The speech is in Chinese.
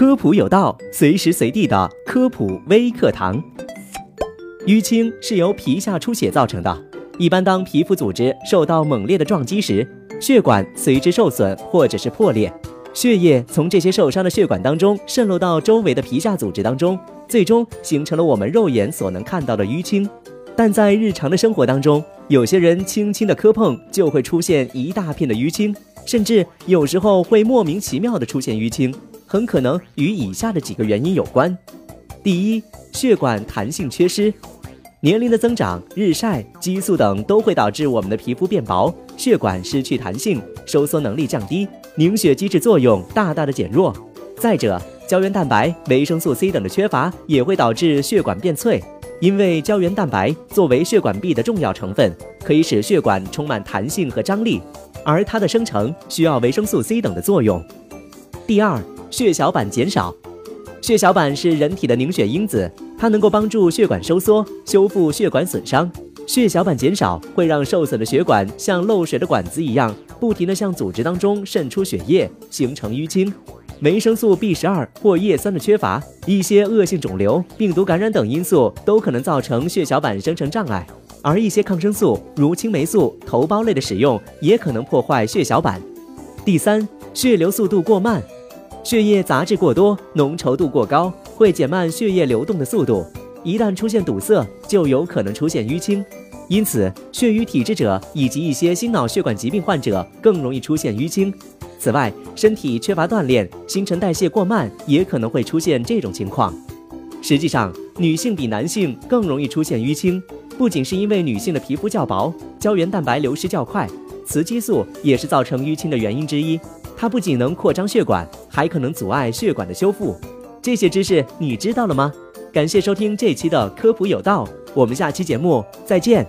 科普有道，随时随地的科普微课堂。淤青是由皮下出血造成的，一般当皮肤组织受到猛烈的撞击时，血管随之受损或者是破裂，血液从这些受伤的血管当中渗漏到周围的皮下组织当中，最终形成了我们肉眼所能看到的淤青。但在日常的生活当中，有些人轻轻的磕碰就会出现一大片的淤青，甚至有时候会莫名其妙的出现淤青。很可能与以下的几个原因有关：第一，血管弹性缺失，年龄的增长、日晒、激素等都会导致我们的皮肤变薄，血管失去弹性，收缩能力降低，凝血机制作用大大的减弱。再者，胶原蛋白、维生素 C 等的缺乏也会导致血管变脆，因为胶原蛋白作为血管壁的重要成分，可以使血管充满弹性和张力，而它的生成需要维生素 C 等的作用。第二。血小板减少，血小板是人体的凝血因子，它能够帮助血管收缩，修复血管损伤。血小板减少会让受损的血管像漏水的管子一样，不停地向组织当中渗出血液，形成淤青。维生素 B 十二或叶酸的缺乏，一些恶性肿瘤、病毒感染等因素都可能造成血小板生成障碍。而一些抗生素，如青霉素、头孢类的使用，也可能破坏血小板。第三，血流速度过慢。血液杂质过多，浓稠度过高，会减慢血液流动的速度。一旦出现堵塞，就有可能出现淤青。因此，血瘀体质者以及一些心脑血管疾病患者更容易出现淤青。此外，身体缺乏锻炼，新陈代谢过慢，也可能会出现这种情况。实际上，女性比男性更容易出现淤青，不仅是因为女性的皮肤较薄，胶原蛋白流失较快，雌激素也是造成淤青的原因之一。它不仅能扩张血管，还可能阻碍血管的修复。这些知识你知道了吗？感谢收听这期的科普有道，我们下期节目再见。